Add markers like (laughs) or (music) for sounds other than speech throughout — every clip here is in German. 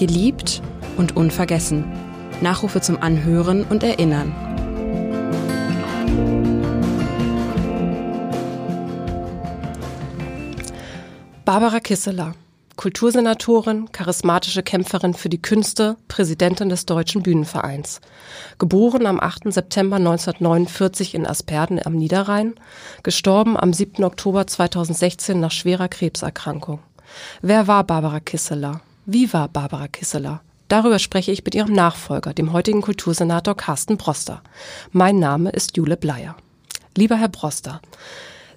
Geliebt und unvergessen. Nachrufe zum Anhören und Erinnern. Barbara Kisseler, Kultursenatorin, charismatische Kämpferin für die Künste, Präsidentin des Deutschen Bühnenvereins. Geboren am 8. September 1949 in Asperden am Niederrhein, gestorben am 7. Oktober 2016 nach schwerer Krebserkrankung. Wer war Barbara Kisseler? Wie war Barbara Kisseler? Darüber spreche ich mit ihrem Nachfolger, dem heutigen Kultursenator Carsten Broster. Mein Name ist Jule Bleier. Lieber Herr Broster,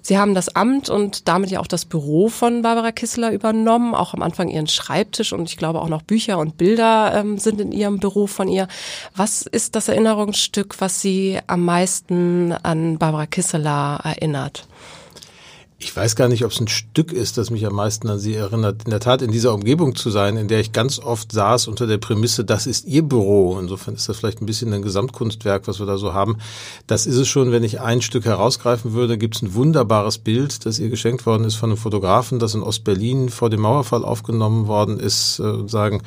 Sie haben das Amt und damit ja auch das Büro von Barbara Kissler übernommen, auch am Anfang ihren Schreibtisch und ich glaube auch noch Bücher und Bilder ähm, sind in Ihrem Büro von ihr. Was ist das Erinnerungsstück, was Sie am meisten an Barbara Kissler erinnert? Ich weiß gar nicht, ob es ein Stück ist, das mich am meisten an sie erinnert. In der Tat in dieser Umgebung zu sein, in der ich ganz oft saß unter der Prämisse, das ist ihr Büro. Insofern ist das vielleicht ein bisschen ein Gesamtkunstwerk, was wir da so haben. Das ist es schon, wenn ich ein Stück herausgreifen würde, gibt es ein wunderbares Bild, das ihr geschenkt worden ist von einem Fotografen, das in Ostberlin vor dem Mauerfall aufgenommen worden ist, äh, sagen,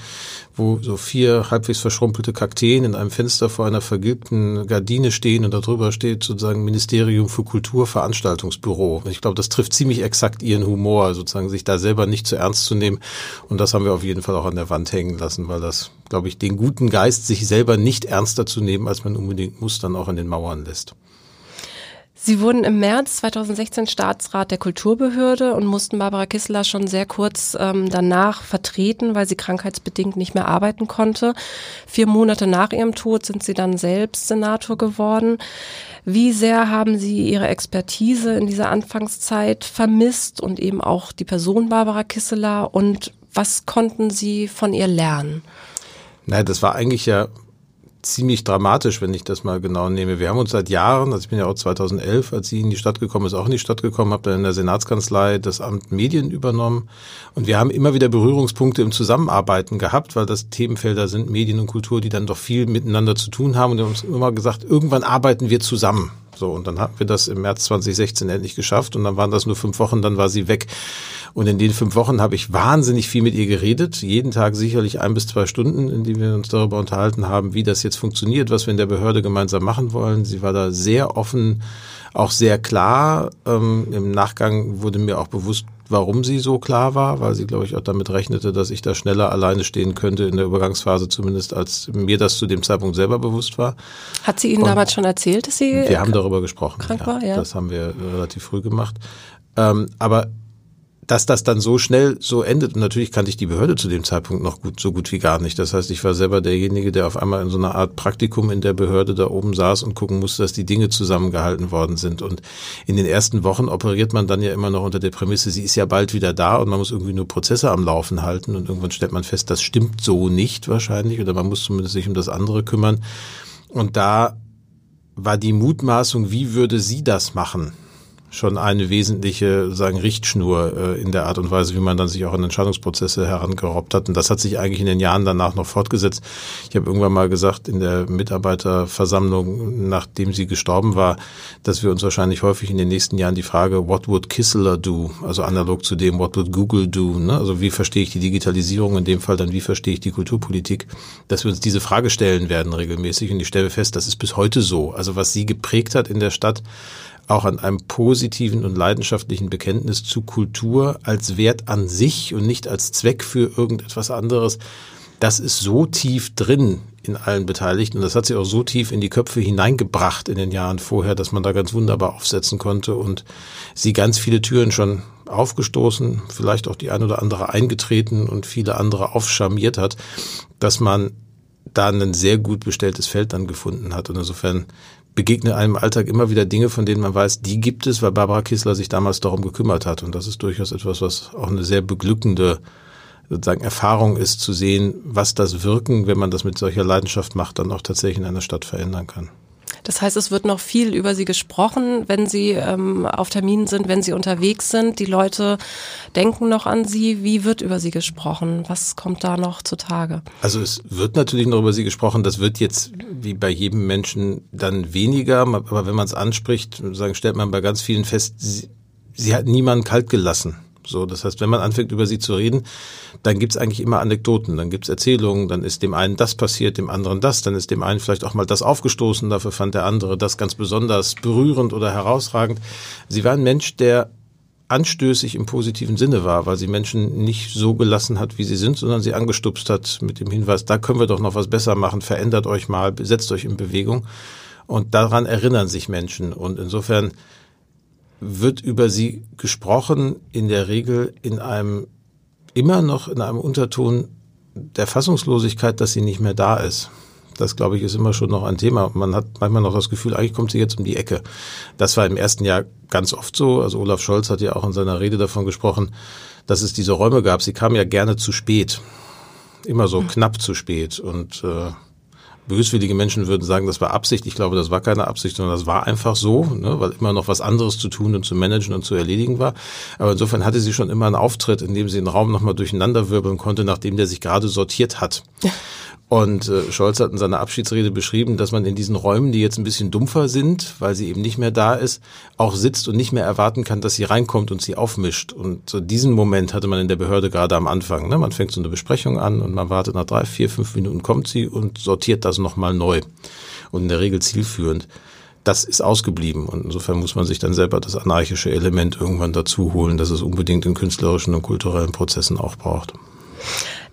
wo so vier halbwegs verschrumpelte Kakteen in einem Fenster vor einer vergilbten Gardine stehen und darüber steht sozusagen Ministerium für Kultur, Veranstaltungsbüro. Ich glaube, das trifft ziemlich exakt ihren Humor, sozusagen sich da selber nicht zu ernst zu nehmen. Und das haben wir auf jeden Fall auch an der Wand hängen lassen, weil das, glaube ich, den guten Geist, sich selber nicht ernster zu nehmen, als man unbedingt muss, dann auch an den Mauern lässt. Sie wurden im März 2016 Staatsrat der Kulturbehörde und mussten Barbara Kissler schon sehr kurz ähm, danach vertreten, weil sie krankheitsbedingt nicht mehr arbeiten konnte. Vier Monate nach ihrem Tod sind sie dann selbst Senator geworden. Wie sehr haben Sie Ihre Expertise in dieser Anfangszeit vermisst und eben auch die Person Barbara Kisseler und was konnten Sie von ihr lernen? Nein, das war eigentlich ja ziemlich dramatisch, wenn ich das mal genau nehme. Wir haben uns seit Jahren, also ich bin ja auch 2011, als sie in die Stadt gekommen ist, auch in die Stadt gekommen, habe dann in der Senatskanzlei das Amt Medien übernommen und wir haben immer wieder Berührungspunkte im Zusammenarbeiten gehabt, weil das Themenfelder sind Medien und Kultur, die dann doch viel miteinander zu tun haben und wir haben uns immer gesagt, irgendwann arbeiten wir zusammen. So, und dann hatten wir das im März 2016 endlich geschafft und dann waren das nur fünf Wochen, dann war sie weg. Und in den fünf Wochen habe ich wahnsinnig viel mit ihr geredet, jeden Tag sicherlich ein bis zwei Stunden, in denen wir uns darüber unterhalten haben, wie das jetzt funktioniert, was wir in der Behörde gemeinsam machen wollen. Sie war da sehr offen, auch sehr klar. Ähm, Im Nachgang wurde mir auch bewusst, warum sie so klar war, weil sie, glaube ich, auch damit rechnete, dass ich da schneller alleine stehen könnte in der Übergangsphase zumindest, als mir das zu dem Zeitpunkt selber bewusst war. Hat sie Ihnen Und damals schon erzählt, dass sie Wir haben darüber gesprochen. Krank ja, war, ja. Das haben wir relativ früh gemacht. Ähm, aber dass das dann so schnell so endet. Und natürlich kannte ich die Behörde zu dem Zeitpunkt noch gut, so gut wie gar nicht. Das heißt, ich war selber derjenige, der auf einmal in so einer Art Praktikum in der Behörde da oben saß und gucken musste, dass die Dinge zusammengehalten worden sind. Und in den ersten Wochen operiert man dann ja immer noch unter der Prämisse, sie ist ja bald wieder da und man muss irgendwie nur Prozesse am Laufen halten. Und irgendwann stellt man fest, das stimmt so nicht wahrscheinlich oder man muss zumindest sich um das andere kümmern. Und da war die Mutmaßung, wie würde sie das machen? Schon eine wesentliche sagen Richtschnur äh, in der Art und Weise, wie man dann sich auch an Entscheidungsprozesse herangerobbt hat. Und das hat sich eigentlich in den Jahren danach noch fortgesetzt. Ich habe irgendwann mal gesagt in der Mitarbeiterversammlung, nachdem sie gestorben war, dass wir uns wahrscheinlich häufig in den nächsten Jahren die Frage, what would Kissler do? Also analog zu dem, what would Google do? Ne? Also wie verstehe ich die Digitalisierung? In dem Fall dann, wie verstehe ich die Kulturpolitik? Dass wir uns diese Frage stellen werden regelmäßig. Und ich stelle fest, das ist bis heute so. Also was sie geprägt hat in der Stadt, auch an einem positiven und leidenschaftlichen Bekenntnis zu Kultur als Wert an sich und nicht als Zweck für irgendetwas anderes. Das ist so tief drin in allen Beteiligten und das hat sich auch so tief in die Köpfe hineingebracht in den Jahren vorher, dass man da ganz wunderbar aufsetzen konnte und sie ganz viele Türen schon aufgestoßen, vielleicht auch die ein oder andere eingetreten und viele andere aufscharmiert hat, dass man da ein sehr gut bestelltes Feld dann gefunden hat. Und insofern begegnen einem Alltag immer wieder Dinge, von denen man weiß, die gibt es, weil Barbara Kissler sich damals darum gekümmert hat. Und das ist durchaus etwas, was auch eine sehr beglückende sozusagen Erfahrung ist, zu sehen, was das Wirken, wenn man das mit solcher Leidenschaft macht, dann auch tatsächlich in einer Stadt verändern kann. Das heißt, es wird noch viel über sie gesprochen, wenn sie ähm, auf Terminen sind, wenn sie unterwegs sind. Die Leute denken noch an sie. Wie wird über sie gesprochen? Was kommt da noch zutage? Also es wird natürlich noch über sie gesprochen. Das wird jetzt wie bei jedem Menschen dann weniger. Aber wenn man es anspricht, sagen, stellt man bei ganz vielen fest, sie, sie hat niemanden kalt gelassen. So, das heißt, wenn man anfängt, über sie zu reden, dann gibt's eigentlich immer Anekdoten, dann gibt's Erzählungen, dann ist dem einen das passiert, dem anderen das, dann ist dem einen vielleicht auch mal das aufgestoßen, dafür fand der andere das ganz besonders berührend oder herausragend. Sie war ein Mensch, der anstößig im positiven Sinne war, weil sie Menschen nicht so gelassen hat, wie sie sind, sondern sie angestupst hat mit dem Hinweis, da können wir doch noch was besser machen, verändert euch mal, setzt euch in Bewegung. Und daran erinnern sich Menschen. Und insofern wird über sie gesprochen, in der Regel in einem, immer noch in einem Unterton der Fassungslosigkeit, dass sie nicht mehr da ist. Das, glaube ich, ist immer schon noch ein Thema. Man hat manchmal noch das Gefühl, eigentlich kommt sie jetzt um die Ecke. Das war im ersten Jahr ganz oft so. Also Olaf Scholz hat ja auch in seiner Rede davon gesprochen, dass es diese Räume gab. Sie kam ja gerne zu spät. Immer so knapp zu spät. Und äh, böswillige Menschen würden sagen, das war Absicht. Ich glaube, das war keine Absicht, sondern das war einfach so, ne, weil immer noch was anderes zu tun und zu managen und zu erledigen war. Aber insofern hatte sie schon immer einen Auftritt, in dem sie den Raum nochmal durcheinanderwirbeln konnte, nachdem der sich gerade sortiert hat. (laughs) Und äh, Scholz hat in seiner Abschiedsrede beschrieben, dass man in diesen Räumen, die jetzt ein bisschen dumpfer sind, weil sie eben nicht mehr da ist, auch sitzt und nicht mehr erwarten kann, dass sie reinkommt und sie aufmischt. Und so diesen Moment hatte man in der Behörde gerade am Anfang. Ne? Man fängt so eine Besprechung an und man wartet nach drei, vier, fünf Minuten kommt sie und sortiert das nochmal neu. Und in der Regel zielführend. Das ist ausgeblieben und insofern muss man sich dann selber das anarchische Element irgendwann dazu holen, dass es unbedingt in künstlerischen und kulturellen Prozessen auch braucht.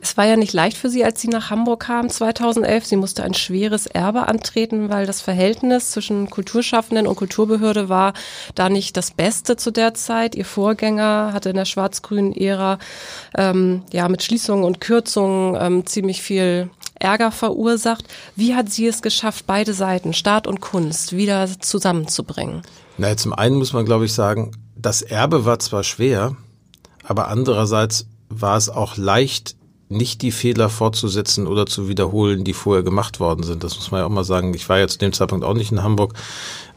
Es war ja nicht leicht für sie, als sie nach Hamburg kam 2011. Sie musste ein schweres Erbe antreten, weil das Verhältnis zwischen Kulturschaffenden und Kulturbehörde war da nicht das Beste zu der Zeit. Ihr Vorgänger hatte in der schwarz-grünen Ära ähm, ja mit Schließungen und Kürzungen ähm, ziemlich viel Ärger verursacht. Wie hat sie es geschafft, beide Seiten, Staat und Kunst, wieder zusammenzubringen? Na, zum einen muss man, glaube ich, sagen, das Erbe war zwar schwer, aber andererseits war es auch leicht, nicht die Fehler fortzusetzen oder zu wiederholen, die vorher gemacht worden sind. Das muss man ja auch mal sagen. Ich war ja zu dem Zeitpunkt auch nicht in Hamburg,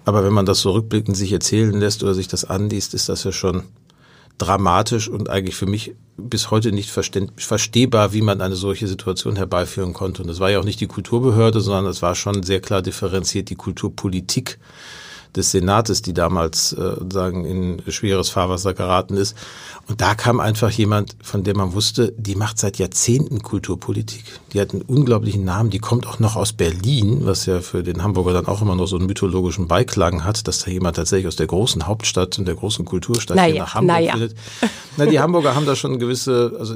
aber wenn man das so rückblickend sich erzählen lässt oder sich das anliest, ist das ja schon dramatisch und eigentlich für mich bis heute nicht verstehbar, wie man eine solche Situation herbeiführen konnte. Und es war ja auch nicht die Kulturbehörde, sondern es war schon sehr klar differenziert die Kulturpolitik des Senates, die damals äh, sagen in schweres Fahrwasser geraten ist. Und da kam einfach jemand, von dem man wusste, die macht seit Jahrzehnten Kulturpolitik. Die hat einen unglaublichen Namen, die kommt auch noch aus Berlin, was ja für den Hamburger dann auch immer noch so einen mythologischen Beiklang hat, dass da jemand tatsächlich aus der großen Hauptstadt und der großen Kulturstadt naja, hier nach Hamburg naja. findet. Na, die Hamburger haben da schon gewisse, also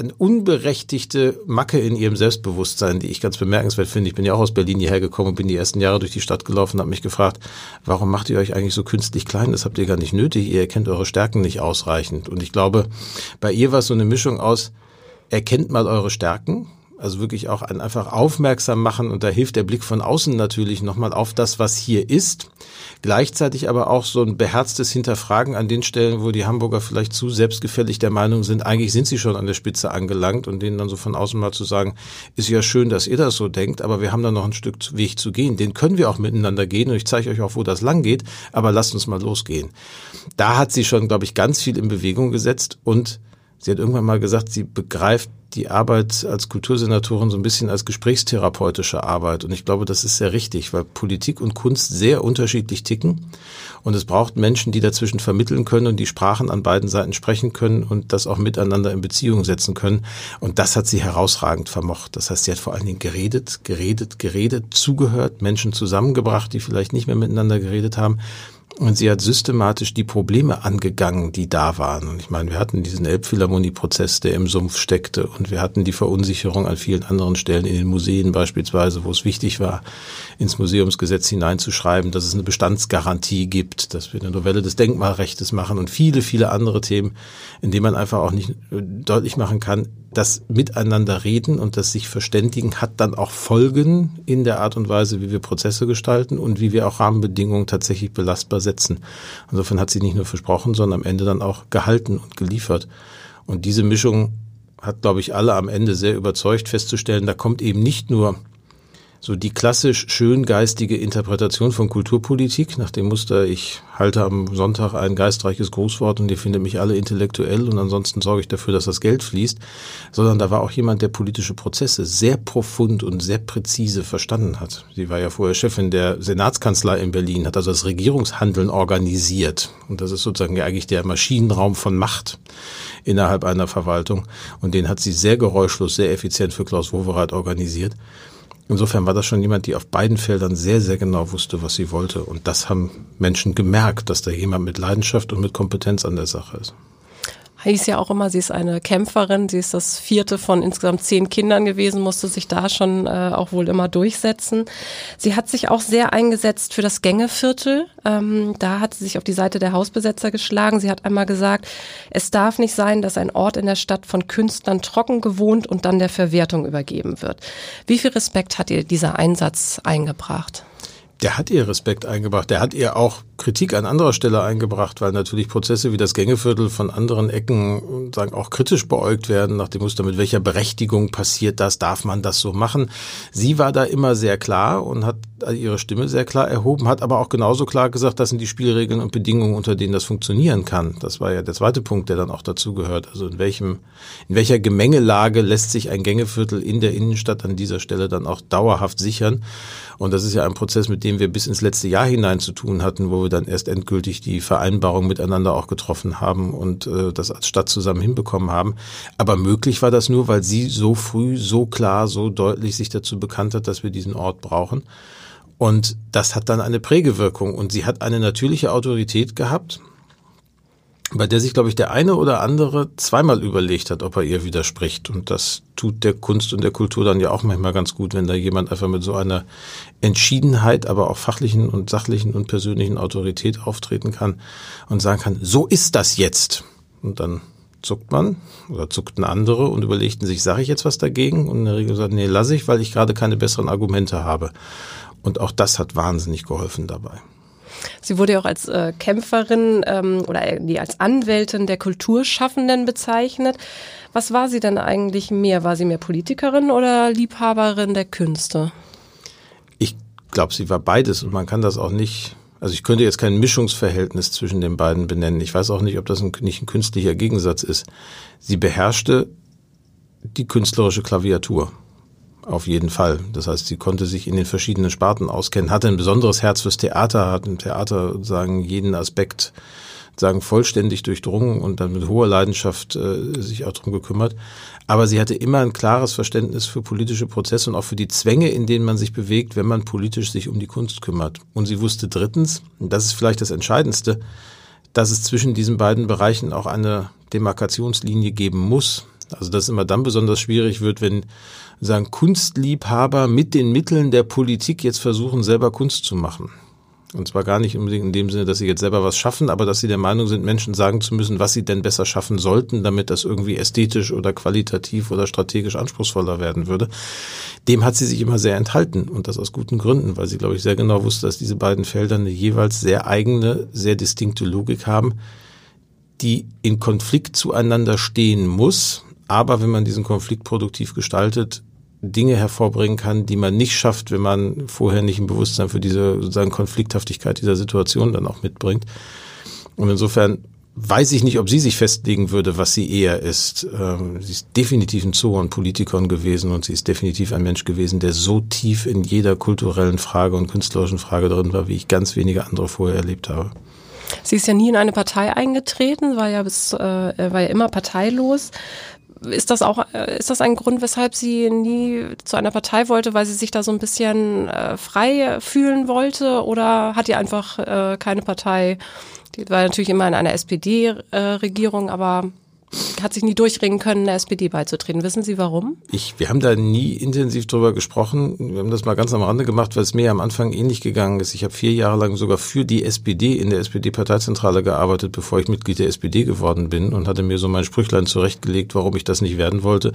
eine unberechtigte Macke in ihrem Selbstbewusstsein, die ich ganz bemerkenswert finde. Ich bin ja auch aus Berlin hierher gekommen und bin die ersten Jahre durch die Stadt gelaufen und habe mich gefragt, warum macht ihr euch eigentlich so künstlich klein? Das habt ihr gar nicht nötig. Ihr erkennt eure Stärken nicht ausreichend. Und ich glaube, bei ihr war es so eine Mischung aus, erkennt mal eure Stärken, also wirklich auch ein einfach aufmerksam machen und da hilft der Blick von außen natürlich nochmal auf das, was hier ist. Gleichzeitig aber auch so ein beherztes Hinterfragen an den Stellen, wo die Hamburger vielleicht zu selbstgefällig der Meinung sind, eigentlich sind sie schon an der Spitze angelangt und denen dann so von außen mal zu sagen, ist ja schön, dass ihr das so denkt, aber wir haben da noch ein Stück Weg zu gehen. Den können wir auch miteinander gehen und ich zeige euch auch, wo das lang geht, aber lasst uns mal losgehen. Da hat sie schon, glaube ich, ganz viel in Bewegung gesetzt und Sie hat irgendwann mal gesagt, sie begreift die Arbeit als Kultursenatorin so ein bisschen als gesprächstherapeutische Arbeit. Und ich glaube, das ist sehr richtig, weil Politik und Kunst sehr unterschiedlich ticken. Und es braucht Menschen, die dazwischen vermitteln können und die Sprachen an beiden Seiten sprechen können und das auch miteinander in Beziehung setzen können. Und das hat sie herausragend vermocht. Das heißt, sie hat vor allen Dingen geredet, geredet, geredet, zugehört, Menschen zusammengebracht, die vielleicht nicht mehr miteinander geredet haben und sie hat systematisch die Probleme angegangen, die da waren. Und ich meine, wir hatten diesen Elbphilharmonie-Prozess, der im Sumpf steckte. Und wir hatten die Verunsicherung an vielen anderen Stellen, in den Museen beispielsweise, wo es wichtig war, ins Museumsgesetz hineinzuschreiben, dass es eine Bestandsgarantie gibt, dass wir eine Novelle des Denkmalrechtes machen und viele, viele andere Themen, in denen man einfach auch nicht äh, deutlich machen kann, das Miteinander reden und das sich verständigen hat dann auch Folgen in der Art und Weise, wie wir Prozesse gestalten und wie wir auch Rahmenbedingungen tatsächlich belastbar setzen. Insofern hat sie nicht nur versprochen, sondern am Ende dann auch gehalten und geliefert. Und diese Mischung hat, glaube ich, alle am Ende sehr überzeugt festzustellen, da kommt eben nicht nur so die klassisch schöngeistige Interpretation von Kulturpolitik, nach dem Muster, ich halte am Sonntag ein geistreiches Grußwort und ihr findet mich alle intellektuell und ansonsten sorge ich dafür, dass das Geld fließt, sondern da war auch jemand, der politische Prozesse sehr profund und sehr präzise verstanden hat. Sie war ja vorher Chefin der Senatskanzlei in Berlin, hat also das Regierungshandeln organisiert und das ist sozusagen eigentlich der Maschinenraum von Macht innerhalb einer Verwaltung und den hat sie sehr geräuschlos, sehr effizient für Klaus Wowereit organisiert. Insofern war das schon jemand, die auf beiden Feldern sehr, sehr genau wusste, was sie wollte. Und das haben Menschen gemerkt, dass da jemand mit Leidenschaft und mit Kompetenz an der Sache ist hieß ja auch immer, sie ist eine Kämpferin, sie ist das vierte von insgesamt zehn Kindern gewesen, musste sich da schon äh, auch wohl immer durchsetzen. Sie hat sich auch sehr eingesetzt für das Gängeviertel. Ähm, da hat sie sich auf die Seite der Hausbesetzer geschlagen. Sie hat einmal gesagt, es darf nicht sein, dass ein Ort in der Stadt von Künstlern trocken gewohnt und dann der Verwertung übergeben wird. Wie viel Respekt hat ihr dieser Einsatz eingebracht? Der hat ihr Respekt eingebracht. Der hat ihr auch Kritik an anderer Stelle eingebracht, weil natürlich Prozesse wie das Gängeviertel von anderen Ecken sagen auch kritisch beäugt werden, nach dem Muster, mit welcher Berechtigung passiert das, darf man das so machen. Sie war da immer sehr klar und hat ihre Stimme sehr klar erhoben, hat aber auch genauso klar gesagt, das sind die Spielregeln und Bedingungen, unter denen das funktionieren kann. Das war ja der zweite Punkt, der dann auch dazu gehört. Also in welchem, in welcher Gemengelage lässt sich ein Gängeviertel in der Innenstadt an dieser Stelle dann auch dauerhaft sichern? Und das ist ja ein Prozess, mit dem wir bis ins letzte Jahr hinein zu tun hatten, wo wir dann erst endgültig die Vereinbarung miteinander auch getroffen haben und äh, das als Stadt zusammen hinbekommen haben. Aber möglich war das nur, weil sie so früh, so klar, so deutlich sich dazu bekannt hat, dass wir diesen Ort brauchen. Und das hat dann eine Prägewirkung und sie hat eine natürliche Autorität gehabt, bei der sich, glaube ich, der eine oder andere zweimal überlegt hat, ob er ihr widerspricht. Und das tut der Kunst und der Kultur dann ja auch manchmal ganz gut, wenn da jemand einfach mit so einer Entschiedenheit, aber auch fachlichen und sachlichen und persönlichen Autorität auftreten kann und sagen kann, so ist das jetzt. Und dann zuckt man oder zuckten andere und überlegten sich, sage ich jetzt was dagegen? Und in der Regel sagt, nee, lasse ich, weil ich gerade keine besseren Argumente habe. Und auch das hat wahnsinnig geholfen dabei. Sie wurde ja auch als äh, Kämpferin ähm, oder äh, als Anwältin der Kulturschaffenden bezeichnet. Was war sie denn eigentlich mehr? War sie mehr Politikerin oder Liebhaberin der Künste? Ich glaube, sie war beides und man kann das auch nicht. Also ich könnte jetzt kein Mischungsverhältnis zwischen den beiden benennen. Ich weiß auch nicht, ob das ein, nicht ein künstlicher Gegensatz ist. Sie beherrschte die künstlerische Klaviatur. Auf jeden Fall. Das heißt, sie konnte sich in den verschiedenen Sparten auskennen, hatte ein besonderes Herz fürs Theater, hat im Theater sagen jeden Aspekt sagen vollständig durchdrungen und dann mit hoher Leidenschaft äh, sich auch drum gekümmert. Aber sie hatte immer ein klares Verständnis für politische Prozesse und auch für die Zwänge, in denen man sich bewegt, wenn man politisch sich um die Kunst kümmert. Und sie wusste drittens, und das ist vielleicht das Entscheidendste, dass es zwischen diesen beiden Bereichen auch eine Demarkationslinie geben muss. Also dass immer dann besonders schwierig wird, wenn sagen Kunstliebhaber mit den Mitteln der Politik jetzt versuchen, selber Kunst zu machen. Und zwar gar nicht unbedingt in dem Sinne, dass sie jetzt selber was schaffen, aber dass sie der Meinung sind, Menschen sagen zu müssen, was sie denn besser schaffen sollten, damit das irgendwie ästhetisch oder qualitativ oder strategisch anspruchsvoller werden würde. Dem hat sie sich immer sehr enthalten und das aus guten Gründen, weil sie, glaube ich, sehr genau wusste, dass diese beiden Felder eine jeweils sehr eigene, sehr distinkte Logik haben, die in Konflikt zueinander stehen muss, aber wenn man diesen Konflikt produktiv gestaltet, Dinge hervorbringen kann, die man nicht schafft, wenn man vorher nicht ein Bewusstsein für diese sozusagen Konflikthaftigkeit dieser Situation dann auch mitbringt. Und insofern weiß ich nicht, ob sie sich festlegen würde, was sie eher ist. Ähm, sie ist definitiv ein Zoo an Politikern gewesen und sie ist definitiv ein Mensch gewesen, der so tief in jeder kulturellen Frage und künstlerischen Frage drin war, wie ich ganz wenige andere vorher erlebt habe. Sie ist ja nie in eine Partei eingetreten, war ja bis, äh, war ja immer parteilos. Ist das auch, äh, ist das ein Grund, weshalb sie nie zu einer Partei wollte, weil sie sich da so ein bisschen äh, frei fühlen wollte? Oder hat ihr einfach äh, keine Partei? Die war natürlich immer in einer SPD-Regierung, äh, aber hat sich nie durchringen können, der SPD beizutreten. Wissen Sie warum? Ich, wir haben da nie intensiv drüber gesprochen. Wir haben das mal ganz am Rande gemacht, weil es mir am Anfang ähnlich gegangen ist. Ich habe vier Jahre lang sogar für die SPD in der SPD-Parteizentrale gearbeitet, bevor ich Mitglied der SPD geworden bin und hatte mir so mein Sprüchlein zurechtgelegt, warum ich das nicht werden wollte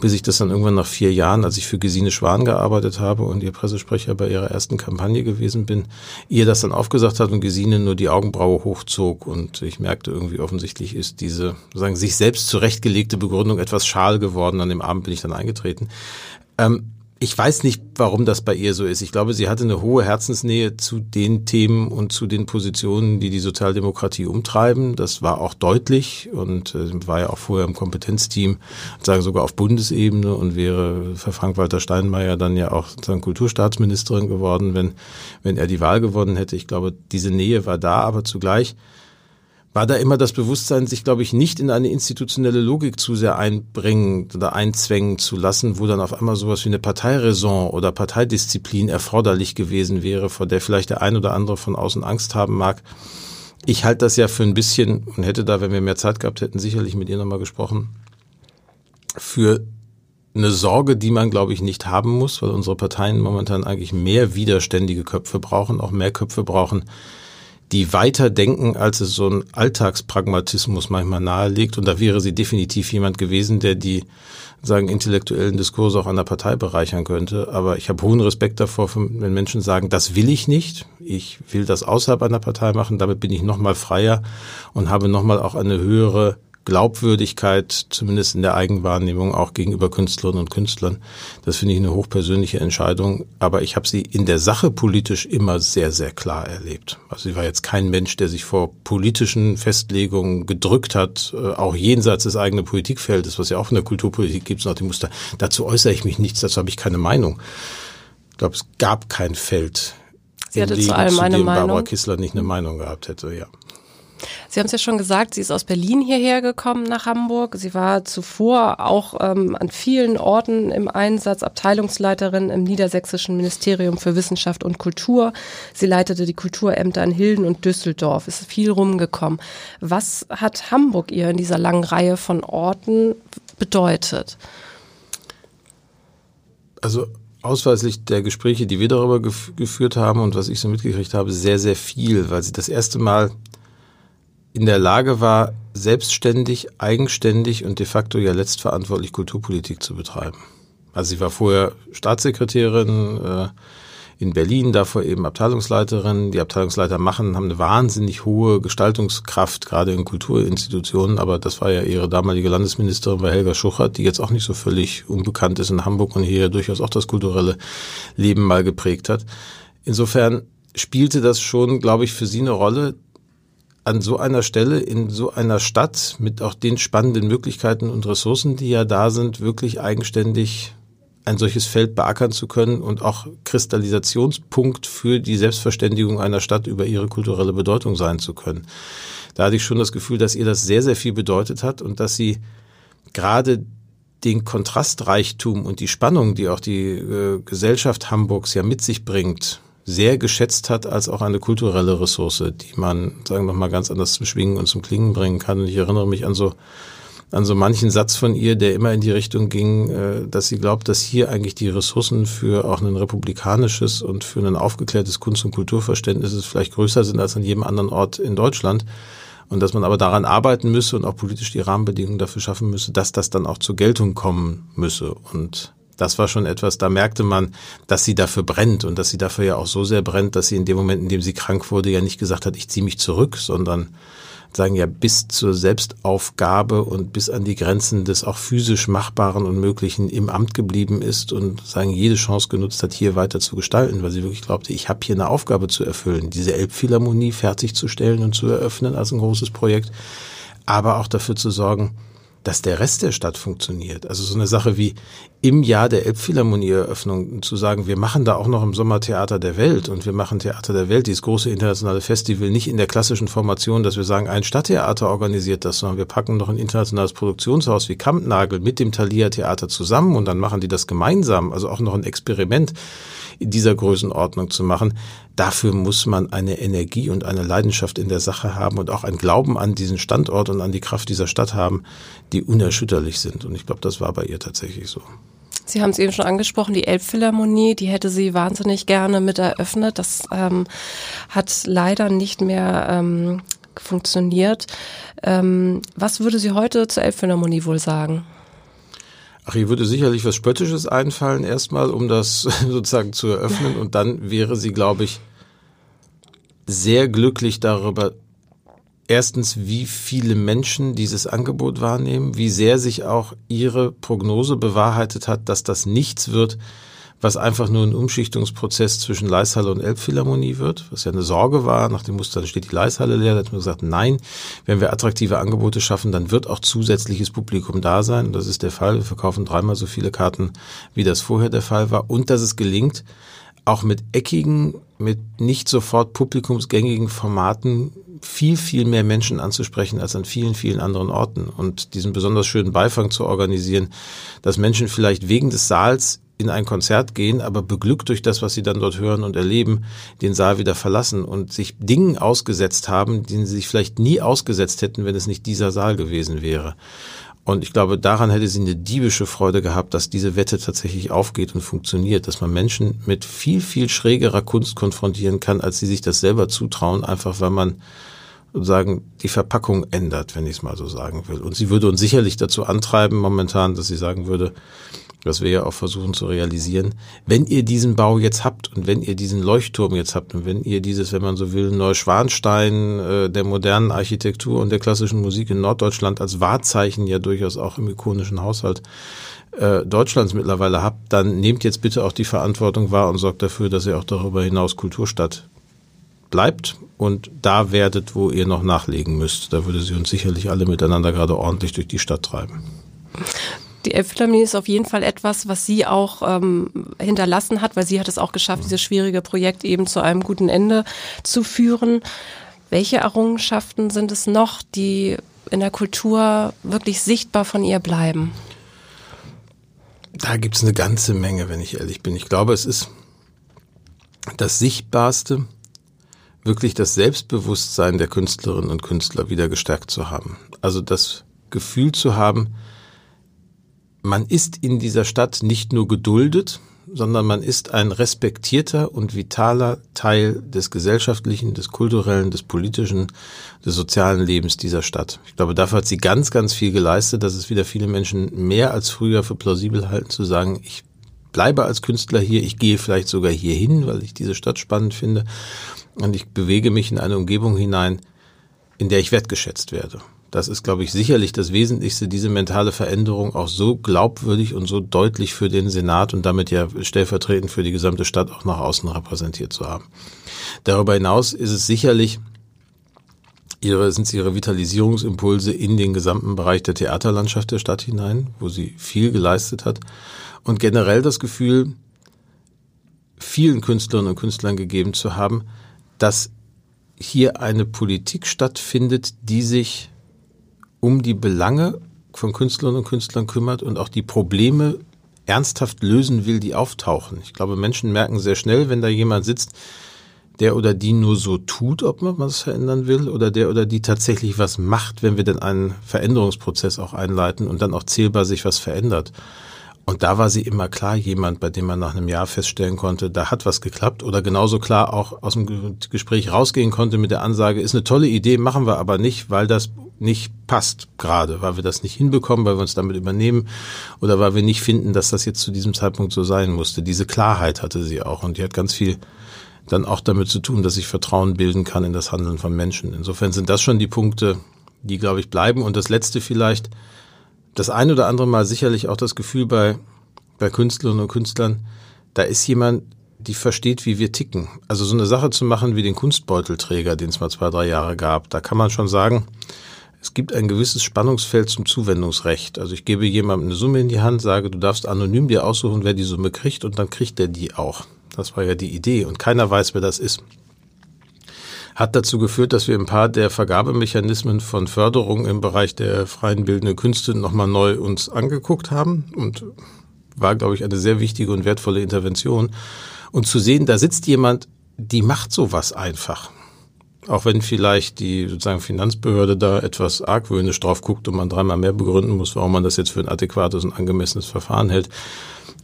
bis ich das dann irgendwann nach vier Jahren, als ich für Gesine Schwan gearbeitet habe und ihr Pressesprecher bei ihrer ersten Kampagne gewesen bin, ihr das dann aufgesagt hat und Gesine nur die Augenbraue hochzog und ich merkte irgendwie offensichtlich ist diese, sagen sich selbst zurechtgelegte Begründung etwas schal geworden. An dem Abend bin ich dann eingetreten. Ähm, ich weiß nicht, warum das bei ihr so ist. Ich glaube, sie hatte eine hohe Herzensnähe zu den Themen und zu den Positionen, die die Sozialdemokratie umtreiben. Das war auch deutlich und äh, war ja auch vorher im Kompetenzteam, sagen sogar auf Bundesebene und wäre für Frank-Walter Steinmeier dann ja auch sozusagen Kulturstaatsministerin geworden, wenn, wenn er die Wahl gewonnen hätte. Ich glaube, diese Nähe war da, aber zugleich war da immer das Bewusstsein, sich, glaube ich, nicht in eine institutionelle Logik zu sehr einbringen oder einzwängen zu lassen, wo dann auf einmal sowas wie eine Parteiräson oder Parteidisziplin erforderlich gewesen wäre, vor der vielleicht der ein oder andere von außen Angst haben mag. Ich halte das ja für ein bisschen und hätte da, wenn wir mehr Zeit gehabt hätten, sicherlich mit ihr nochmal gesprochen, für eine Sorge, die man, glaube ich, nicht haben muss, weil unsere Parteien momentan eigentlich mehr widerständige Köpfe brauchen, auch mehr Köpfe brauchen, die weiter denken, als es so ein Alltagspragmatismus manchmal nahelegt. Und da wäre sie definitiv jemand gewesen, der die sagen intellektuellen Diskurse auch an der Partei bereichern könnte. Aber ich habe hohen Respekt davor, wenn Menschen sagen, das will ich nicht. Ich will das außerhalb einer Partei machen. Damit bin ich noch mal freier und habe noch mal auch eine höhere Glaubwürdigkeit, zumindest in der Eigenwahrnehmung, auch gegenüber Künstlerinnen und Künstlern. Das finde ich eine hochpersönliche Entscheidung. Aber ich habe sie in der Sache politisch immer sehr, sehr klar erlebt. Also sie war jetzt kein Mensch, der sich vor politischen Festlegungen gedrückt hat, äh, auch jenseits des eigenen Politikfeldes, was ja auch in der Kulturpolitik gibt, nach dem Muster. Dazu äußere ich mich nichts, dazu habe ich keine Meinung. Ich glaube, es gab kein Feld, Sie hatte Leben, zu allem eine zu dem Meinung. Barbara Kissler nicht eine Meinung gehabt hätte, ja. Sie haben es ja schon gesagt, sie ist aus Berlin hierher gekommen nach Hamburg. Sie war zuvor auch ähm, an vielen Orten im Einsatz, Abteilungsleiterin im Niedersächsischen Ministerium für Wissenschaft und Kultur. Sie leitete die Kulturämter in Hilden und Düsseldorf, ist viel rumgekommen. Was hat Hamburg ihr in dieser langen Reihe von Orten bedeutet? Also ausweislich der Gespräche, die wir darüber gef geführt haben und was ich so mitgekriegt habe, sehr, sehr viel, weil sie das erste Mal in der Lage war, selbstständig, eigenständig und de facto ja letztverantwortlich Kulturpolitik zu betreiben. Also sie war vorher Staatssekretärin äh, in Berlin, davor eben Abteilungsleiterin. Die Abteilungsleiter machen, haben eine wahnsinnig hohe Gestaltungskraft, gerade in Kulturinstitutionen, aber das war ja ihre damalige Landesministerin, war Helga Schuchert, die jetzt auch nicht so völlig unbekannt ist in Hamburg und hier durchaus auch das kulturelle Leben mal geprägt hat. Insofern spielte das schon, glaube ich, für sie eine Rolle, an so einer Stelle in so einer Stadt mit auch den spannenden Möglichkeiten und Ressourcen, die ja da sind, wirklich eigenständig ein solches Feld beackern zu können und auch Kristallisationspunkt für die Selbstverständigung einer Stadt über ihre kulturelle Bedeutung sein zu können. Da hatte ich schon das Gefühl, dass ihr das sehr, sehr viel bedeutet hat und dass sie gerade den Kontrastreichtum und die Spannung, die auch die äh, Gesellschaft Hamburgs ja mit sich bringt, sehr geschätzt hat als auch eine kulturelle Ressource, die man, sagen wir mal, ganz anders zum Schwingen und zum Klingen bringen kann. Und ich erinnere mich an so an so manchen Satz von ihr, der immer in die Richtung ging, äh, dass sie glaubt, dass hier eigentlich die Ressourcen für auch ein republikanisches und für ein aufgeklärtes Kunst- und Kulturverständnis vielleicht größer sind als an jedem anderen Ort in Deutschland. Und dass man aber daran arbeiten müsse und auch politisch die Rahmenbedingungen dafür schaffen müsse, dass das dann auch zur Geltung kommen müsse. Und das war schon etwas, da merkte man, dass sie dafür brennt und dass sie dafür ja auch so sehr brennt, dass sie in dem Moment, in dem sie krank wurde, ja nicht gesagt hat, ich ziehe mich zurück, sondern sagen ja bis zur Selbstaufgabe und bis an die Grenzen des auch physisch Machbaren und Möglichen im Amt geblieben ist und sagen jede Chance genutzt hat, hier weiter zu gestalten, weil sie wirklich glaubte, ich habe hier eine Aufgabe zu erfüllen, diese Elbphilharmonie fertigzustellen und zu eröffnen als ein großes Projekt, aber auch dafür zu sorgen, dass der Rest der Stadt funktioniert. Also so eine Sache wie im Jahr der Elbphilharmonie-Eröffnung zu sagen, wir machen da auch noch im Sommer Theater der Welt und wir machen Theater der Welt, dieses große internationale Festival, nicht in der klassischen Formation, dass wir sagen, ein Stadttheater organisiert das, sondern wir packen noch ein internationales Produktionshaus wie Kampnagel mit dem Thalia Theater zusammen und dann machen die das gemeinsam, also auch noch ein Experiment in dieser Größenordnung zu machen. Dafür muss man eine Energie und eine Leidenschaft in der Sache haben und auch ein Glauben an diesen Standort und an die Kraft dieser Stadt haben, die unerschütterlich sind. Und ich glaube, das war bei ihr tatsächlich so. Sie haben es eben schon angesprochen, die Elbphilharmonie, die hätte sie wahnsinnig gerne mit eröffnet. Das ähm, hat leider nicht mehr ähm, funktioniert. Ähm, was würde sie heute zur Elbphilharmonie wohl sagen? Ach, ihr würde sicherlich was Spöttisches einfallen, erstmal, um das (laughs) sozusagen zu eröffnen. Und dann wäre sie, glaube ich, sehr glücklich darüber, erstens, wie viele Menschen dieses Angebot wahrnehmen, wie sehr sich auch ihre Prognose bewahrheitet hat, dass das nichts wird, was einfach nur ein Umschichtungsprozess zwischen Leishalle und Elbphilharmonie wird, was ja eine Sorge war. Nach dem Muster steht die Leishalle leer. Da hat man gesagt, nein, wenn wir attraktive Angebote schaffen, dann wird auch zusätzliches Publikum da sein. Das ist der Fall. Wir verkaufen dreimal so viele Karten, wie das vorher der Fall war. Und dass es gelingt, auch mit eckigen, mit nicht sofort publikumsgängigen Formaten viel, viel mehr Menschen anzusprechen als an vielen, vielen anderen Orten und diesen besonders schönen Beifang zu organisieren, dass Menschen vielleicht wegen des Saals in ein Konzert gehen, aber beglückt durch das, was sie dann dort hören und erleben, den Saal wieder verlassen und sich Dingen ausgesetzt haben, denen sie sich vielleicht nie ausgesetzt hätten, wenn es nicht dieser Saal gewesen wäre. Und ich glaube, daran hätte sie eine diebische Freude gehabt, dass diese Wette tatsächlich aufgeht und funktioniert, dass man Menschen mit viel, viel schrägerer Kunst konfrontieren kann, als sie sich das selber zutrauen, einfach weil man sozusagen die Verpackung ändert, wenn ich es mal so sagen will. Und sie würde uns sicherlich dazu antreiben momentan, dass sie sagen würde, was wir ja auch versuchen zu realisieren, wenn ihr diesen Bau jetzt habt und wenn ihr diesen Leuchtturm jetzt habt und wenn ihr dieses, wenn man so will, Neuschwanstein äh, der modernen Architektur und der klassischen Musik in Norddeutschland als Wahrzeichen ja durchaus auch im ikonischen Haushalt äh, Deutschlands mittlerweile habt, dann nehmt jetzt bitte auch die Verantwortung wahr und sorgt dafür, dass ihr auch darüber hinaus Kulturstadt bleibt und da werdet, wo ihr noch nachlegen müsst. Da würde sie uns sicherlich alle miteinander gerade ordentlich durch die Stadt treiben. Die Elbphilharmonie ist auf jeden Fall etwas, was sie auch ähm, hinterlassen hat, weil sie hat es auch geschafft, dieses schwierige Projekt eben zu einem guten Ende zu führen. Welche Errungenschaften sind es noch, die in der Kultur wirklich sichtbar von ihr bleiben? Da gibt es eine ganze Menge, wenn ich ehrlich bin. Ich glaube, es ist das Sichtbarste, wirklich das Selbstbewusstsein der Künstlerinnen und Künstler wieder gestärkt zu haben. Also das Gefühl zu haben, man ist in dieser Stadt nicht nur geduldet, sondern man ist ein respektierter und vitaler Teil des gesellschaftlichen, des kulturellen, des politischen, des sozialen Lebens dieser Stadt. Ich glaube, dafür hat sie ganz, ganz viel geleistet, dass es wieder viele Menschen mehr als früher für plausibel halten, zu sagen, ich bleibe als Künstler hier, ich gehe vielleicht sogar hier hin, weil ich diese Stadt spannend finde und ich bewege mich in eine Umgebung hinein, in der ich wertgeschätzt werde. Das ist, glaube ich, sicherlich das Wesentlichste, diese mentale Veränderung auch so glaubwürdig und so deutlich für den Senat und damit ja stellvertretend für die gesamte Stadt auch nach außen repräsentiert zu haben. Darüber hinaus ist es sicherlich ihre, sind es ihre Vitalisierungsimpulse in den gesamten Bereich der Theaterlandschaft der Stadt hinein, wo sie viel geleistet hat und generell das Gefühl, vielen Künstlerinnen und Künstlern gegeben zu haben, dass hier eine Politik stattfindet, die sich um die Belange von Künstlerinnen und Künstlern kümmert und auch die Probleme ernsthaft lösen will, die auftauchen. Ich glaube, Menschen merken sehr schnell, wenn da jemand sitzt, der oder die nur so tut, ob man was verändern will, oder der oder die tatsächlich was macht, wenn wir denn einen Veränderungsprozess auch einleiten und dann auch zählbar sich was verändert. Und da war sie immer klar jemand, bei dem man nach einem Jahr feststellen konnte, da hat was geklappt oder genauso klar auch aus dem Gespräch rausgehen konnte mit der Ansage, ist eine tolle Idee, machen wir aber nicht, weil das nicht passt gerade, weil wir das nicht hinbekommen, weil wir uns damit übernehmen oder weil wir nicht finden, dass das jetzt zu diesem Zeitpunkt so sein musste. Diese Klarheit hatte sie auch und die hat ganz viel dann auch damit zu tun, dass ich Vertrauen bilden kann in das Handeln von Menschen. Insofern sind das schon die Punkte, die, glaube ich, bleiben. Und das Letzte vielleicht, das ein oder andere Mal sicherlich auch das Gefühl bei, bei Künstlerinnen und Künstlern, da ist jemand, die versteht, wie wir ticken. Also so eine Sache zu machen wie den Kunstbeutelträger, den es mal zwei, drei Jahre gab, da kann man schon sagen, es gibt ein gewisses Spannungsfeld zum Zuwendungsrecht. Also ich gebe jemandem eine Summe in die Hand, sage, du darfst anonym dir aussuchen, wer die Summe kriegt und dann kriegt er die auch. Das war ja die Idee und keiner weiß, wer das ist. Hat dazu geführt, dass wir ein paar der Vergabemechanismen von Förderung im Bereich der freien bildenden Künste nochmal neu uns angeguckt haben und war, glaube ich, eine sehr wichtige und wertvolle Intervention. Und zu sehen, da sitzt jemand, die macht sowas einfach. Auch wenn vielleicht die sozusagen Finanzbehörde da etwas argwöhnisch drauf guckt und man dreimal mehr begründen muss, warum man das jetzt für ein adäquates und angemessenes Verfahren hält,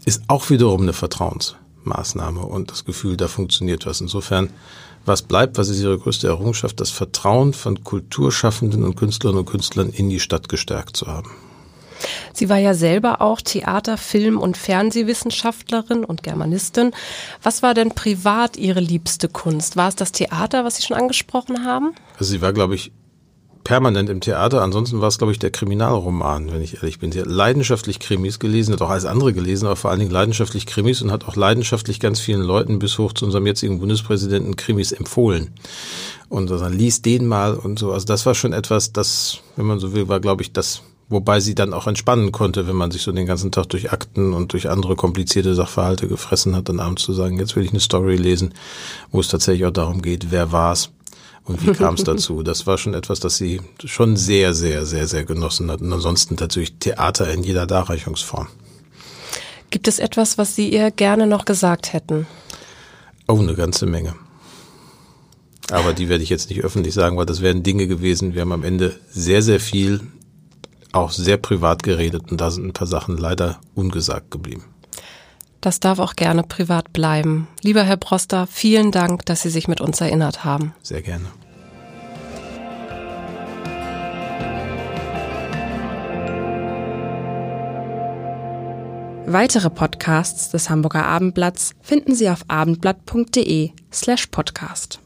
ist auch wiederum eine Vertrauensmaßnahme und das Gefühl, da funktioniert was. Insofern, was bleibt, was ist Ihre größte Errungenschaft? Das Vertrauen von Kulturschaffenden und Künstlerinnen und Künstlern in die Stadt gestärkt zu haben. Sie war ja selber auch Theater-, Film- und Fernsehwissenschaftlerin und Germanistin. Was war denn privat Ihre liebste Kunst? War es das Theater, was Sie schon angesprochen haben? Also sie war, glaube ich, permanent im Theater. Ansonsten war es, glaube ich, der Kriminalroman, wenn ich ehrlich bin. Sie hat leidenschaftlich Krimis gelesen, hat auch alles andere gelesen, aber vor allen Dingen leidenschaftlich Krimis und hat auch leidenschaftlich ganz vielen Leuten bis hoch zu unserem jetzigen Bundespräsidenten Krimis empfohlen. Und also, liest den mal und so. Also das war schon etwas, das, wenn man so will, war, glaube ich, das wobei sie dann auch entspannen konnte, wenn man sich so den ganzen Tag durch Akten und durch andere komplizierte Sachverhalte gefressen hat, dann abends zu sagen, jetzt will ich eine Story lesen, wo es tatsächlich auch darum geht, wer war's und wie kam es dazu. Das war schon etwas, das sie schon sehr, sehr, sehr, sehr genossen hat. Und ansonsten natürlich Theater in jeder Darreichungsform. Gibt es etwas, was Sie ihr gerne noch gesagt hätten? Oh, eine ganze Menge. Aber die werde ich jetzt nicht öffentlich sagen, weil das wären Dinge gewesen. Wir haben am Ende sehr, sehr viel auch sehr privat geredet und da sind ein paar Sachen leider ungesagt geblieben. Das darf auch gerne privat bleiben. Lieber Herr Broster, vielen Dank, dass Sie sich mit uns erinnert haben. Sehr gerne. Weitere Podcasts des Hamburger Abendblatts finden Sie auf abendblatt.de slash podcast.